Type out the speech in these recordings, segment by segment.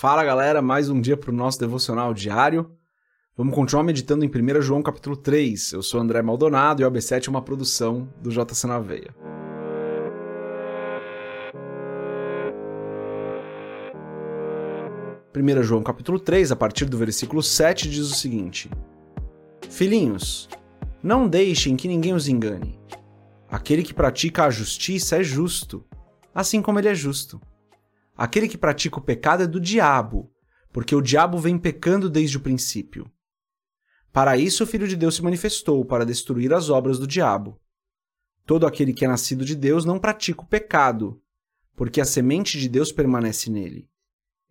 Fala galera, mais um dia para o nosso devocional diário. Vamos continuar meditando em 1 João capítulo 3. Eu sou André Maldonado e o AB7 é uma produção do JC na Veia. João capítulo 3, a partir do versículo 7, diz o seguinte: Filhinhos, não deixem que ninguém os engane. Aquele que pratica a justiça é justo, assim como ele é justo. Aquele que pratica o pecado é do diabo, porque o diabo vem pecando desde o princípio. Para isso o Filho de Deus se manifestou, para destruir as obras do diabo. Todo aquele que é nascido de Deus não pratica o pecado, porque a semente de Deus permanece nele.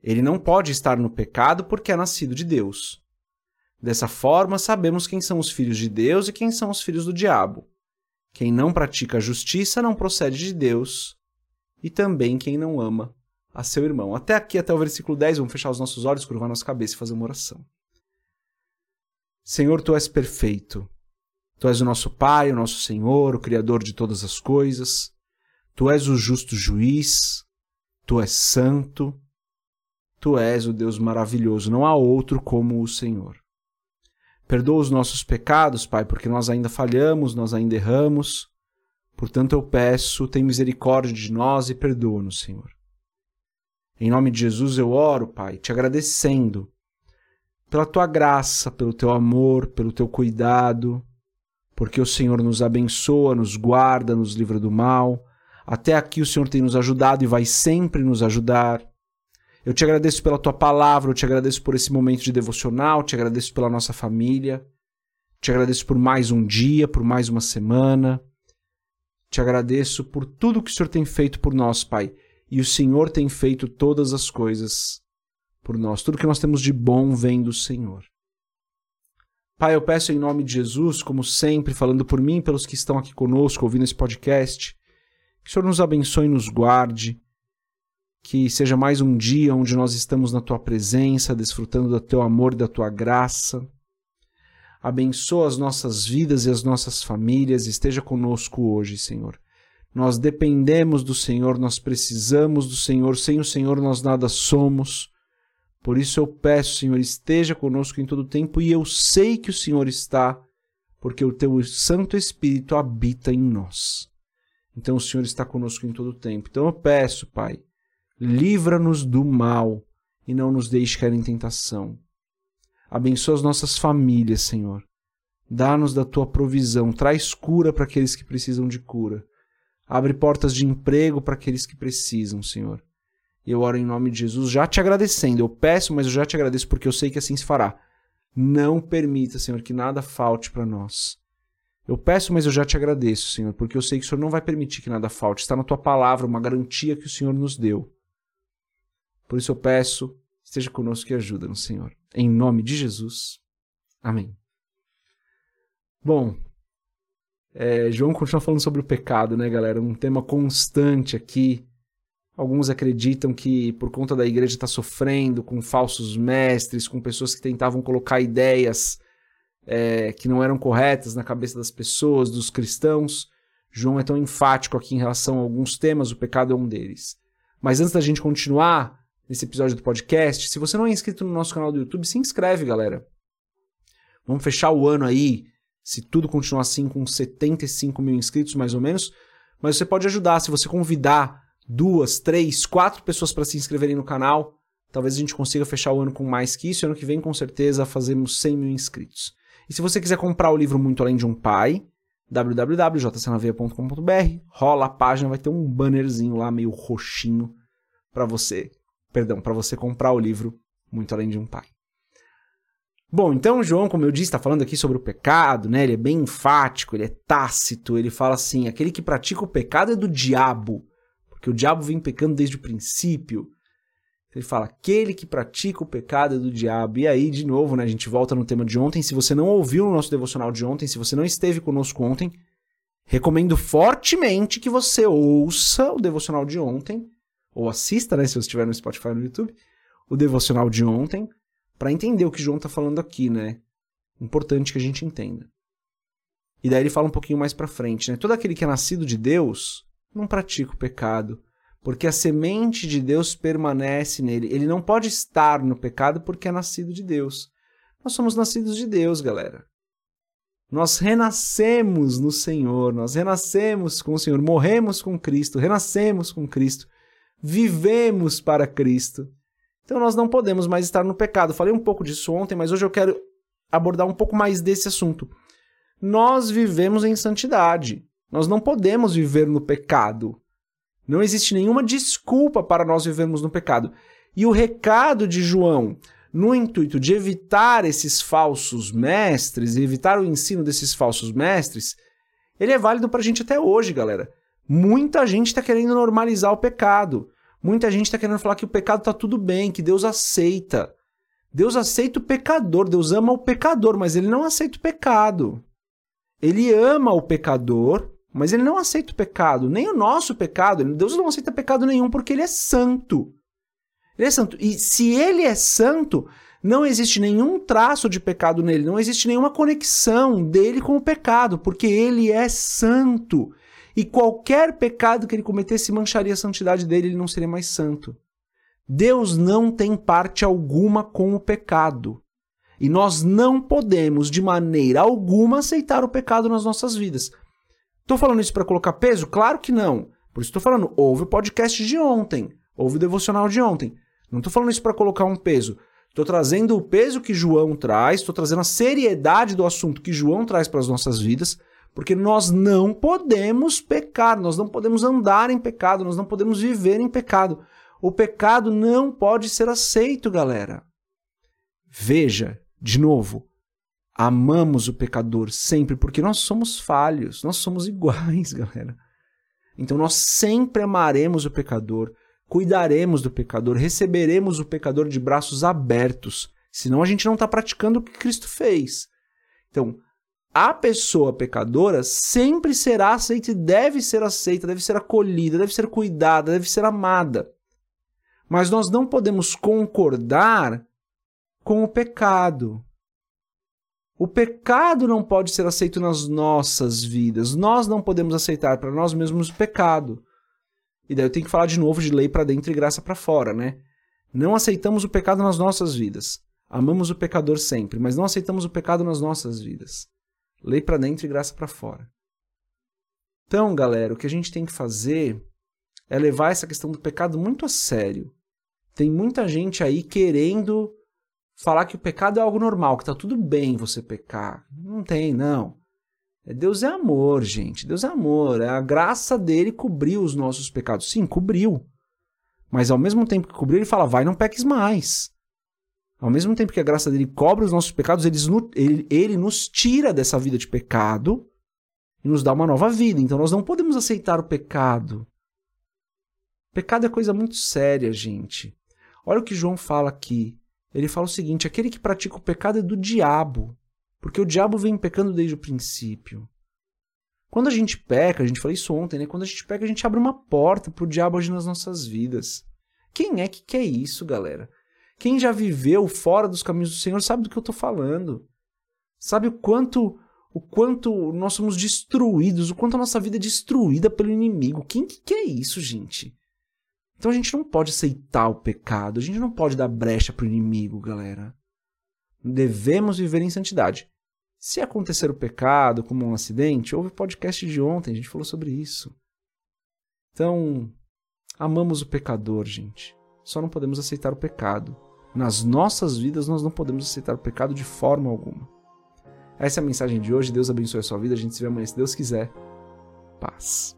Ele não pode estar no pecado porque é nascido de Deus. Dessa forma, sabemos quem são os filhos de Deus e quem são os filhos do diabo. Quem não pratica a justiça não procede de Deus, e também quem não ama a seu irmão. Até aqui, até o versículo 10, vamos fechar os nossos olhos, curvar nossa cabeça e fazer uma oração. Senhor, tu és perfeito. Tu és o nosso Pai, o nosso Senhor, o Criador de todas as coisas. Tu és o justo juiz. Tu és santo. Tu és o Deus maravilhoso. Não há outro como o Senhor. Perdoa os nossos pecados, Pai, porque nós ainda falhamos, nós ainda erramos. Portanto, eu peço, tem misericórdia de nós e perdoa-nos, Senhor. Em nome de Jesus eu oro, Pai, te agradecendo pela tua graça, pelo teu amor, pelo teu cuidado, porque o Senhor nos abençoa, nos guarda, nos livra do mal. Até aqui o Senhor tem nos ajudado e vai sempre nos ajudar. Eu te agradeço pela tua palavra, eu te agradeço por esse momento de devocional, te agradeço pela nossa família, te agradeço por mais um dia, por mais uma semana. Te agradeço por tudo que o Senhor tem feito por nós, Pai e o Senhor tem feito todas as coisas por nós. Tudo que nós temos de bom vem do Senhor. Pai, eu peço em nome de Jesus, como sempre, falando por mim pelos que estão aqui conosco, ouvindo esse podcast, que o Senhor nos abençoe e nos guarde, que seja mais um dia onde nós estamos na Tua presença, desfrutando do Teu amor e da Tua graça. Abençoa as nossas vidas e as nossas famílias, esteja conosco hoje, Senhor. Nós dependemos do Senhor, nós precisamos do Senhor, sem o Senhor nós nada somos. Por isso eu peço, Senhor, esteja conosco em todo tempo e eu sei que o Senhor está, porque o teu Santo Espírito habita em nós. Então o Senhor está conosco em todo tempo. Então eu peço, Pai, livra-nos do mal e não nos deixe cair em tentação. Abençoa as nossas famílias, Senhor. Dá-nos da tua provisão, traz cura para aqueles que precisam de cura. Abre portas de emprego para aqueles que precisam, Senhor. Eu oro em nome de Jesus, já te agradecendo. Eu peço, mas eu já te agradeço porque eu sei que assim se fará. Não permita, Senhor, que nada falte para nós. Eu peço, mas eu já te agradeço, Senhor, porque eu sei que o Senhor não vai permitir que nada falte. Está na tua palavra uma garantia que o Senhor nos deu. Por isso eu peço, esteja conosco e ajuda-nos, Senhor. Em nome de Jesus. Amém. Bom, é, João continua falando sobre o pecado, né, galera? Um tema constante aqui. Alguns acreditam que por conta da igreja estar tá sofrendo com falsos mestres, com pessoas que tentavam colocar ideias é, que não eram corretas na cabeça das pessoas, dos cristãos. João é tão enfático aqui em relação a alguns temas, o pecado é um deles. Mas antes da gente continuar nesse episódio do podcast, se você não é inscrito no nosso canal do YouTube, se inscreve, galera. Vamos fechar o ano aí se tudo continuar assim, com 75 mil inscritos mais ou menos. Mas você pode ajudar se você convidar duas, três, quatro pessoas para se inscreverem no canal. Talvez a gente consiga fechar o ano com mais que isso. Ano que vem, com certeza, fazemos 100 mil inscritos. E se você quiser comprar o livro Muito Além de um Pai, www.jcnaveia.com.br, rola a página, vai ter um bannerzinho lá meio roxinho para você, perdão, para você comprar o livro Muito Além de um Pai. Bom, então João, como eu disse, está falando aqui sobre o pecado, né? Ele é bem enfático, ele é tácito, ele fala assim: aquele que pratica o pecado é do diabo, porque o diabo vem pecando desde o princípio. Ele fala: aquele que pratica o pecado é do diabo. E aí, de novo, né, a gente volta no tema de ontem. Se você não ouviu o nosso devocional de ontem, se você não esteve conosco ontem, recomendo fortemente que você ouça o devocional de ontem, ou assista, né, se você estiver no Spotify ou no YouTube, o devocional de ontem para entender o que João está falando aqui, né? Importante que a gente entenda. E daí ele fala um pouquinho mais para frente, né? Todo aquele que é nascido de Deus não pratica o pecado, porque a semente de Deus permanece nele. Ele não pode estar no pecado porque é nascido de Deus. Nós somos nascidos de Deus, galera. Nós renascemos no Senhor, nós renascemos com o Senhor, morremos com Cristo, renascemos com Cristo, vivemos para Cristo. Então nós não podemos mais estar no pecado. Falei um pouco disso ontem, mas hoje eu quero abordar um pouco mais desse assunto. Nós vivemos em santidade. Nós não podemos viver no pecado. Não existe nenhuma desculpa para nós vivermos no pecado. E o recado de João, no intuito de evitar esses falsos mestres, evitar o ensino desses falsos mestres, ele é válido para a gente até hoje, galera. Muita gente está querendo normalizar o pecado. Muita gente está querendo falar que o pecado está tudo bem, que Deus aceita. Deus aceita o pecador, Deus ama o pecador, mas ele não aceita o pecado. Ele ama o pecador, mas ele não aceita o pecado, nem o nosso pecado. Deus não aceita pecado nenhum porque ele é santo. Ele é santo. E se ele é santo, não existe nenhum traço de pecado nele, não existe nenhuma conexão dele com o pecado, porque ele é santo. E qualquer pecado que ele cometesse mancharia a santidade dele, ele não seria mais santo. Deus não tem parte alguma com o pecado. E nós não podemos, de maneira alguma, aceitar o pecado nas nossas vidas. Estou falando isso para colocar peso? Claro que não. Por isso estou falando, ouve o podcast de ontem, ouve o devocional de ontem. Não estou falando isso para colocar um peso. Estou trazendo o peso que João traz, estou trazendo a seriedade do assunto que João traz para as nossas vidas, porque nós não podemos pecar, nós não podemos andar em pecado, nós não podemos viver em pecado. O pecado não pode ser aceito, galera. Veja, de novo, amamos o pecador sempre, porque nós somos falhos, nós somos iguais, galera. Então nós sempre amaremos o pecador, cuidaremos do pecador, receberemos o pecador de braços abertos, senão a gente não está praticando o que Cristo fez. Então, a pessoa pecadora sempre será aceita e deve ser aceita, deve ser acolhida, deve ser cuidada, deve ser amada. Mas nós não podemos concordar com o pecado. O pecado não pode ser aceito nas nossas vidas. Nós não podemos aceitar para nós mesmos o pecado. E daí eu tenho que falar de novo de lei para dentro e graça para fora, né? Não aceitamos o pecado nas nossas vidas. Amamos o pecador sempre, mas não aceitamos o pecado nas nossas vidas. Lei para dentro e graça para fora. Então, galera, o que a gente tem que fazer é levar essa questão do pecado muito a sério. Tem muita gente aí querendo falar que o pecado é algo normal, que tá tudo bem você pecar. Não tem, não. É, Deus é amor, gente. Deus é amor. É a graça dele cobriu os nossos pecados. Sim, cobriu. Mas ao mesmo tempo que cobriu, ele fala: vai, não peques mais. Ao mesmo tempo que a graça dele cobre os nossos pecados, ele nos tira dessa vida de pecado e nos dá uma nova vida. Então nós não podemos aceitar o pecado. Pecado é coisa muito séria, gente. Olha o que João fala aqui ele fala o seguinte: aquele que pratica o pecado é do diabo, porque o diabo vem pecando desde o princípio. Quando a gente peca, a gente falou isso ontem, né? Quando a gente peca, a gente abre uma porta para o diabo agir nas nossas vidas. Quem é que quer isso, galera? Quem já viveu fora dos caminhos do Senhor sabe do que eu estou falando. Sabe o quanto o quanto nós somos destruídos, o quanto a nossa vida é destruída pelo inimigo. Quem que quer isso, gente? Então a gente não pode aceitar o pecado, a gente não pode dar brecha para o inimigo, galera. Devemos viver em santidade. Se acontecer o pecado como um acidente, houve o podcast de ontem, a gente falou sobre isso. Então, amamos o pecador, gente. Só não podemos aceitar o pecado. Nas nossas vidas nós não podemos aceitar o pecado de forma alguma. Essa é a mensagem de hoje. Deus abençoe a sua vida. A gente se vê amanhã, se Deus quiser. Paz.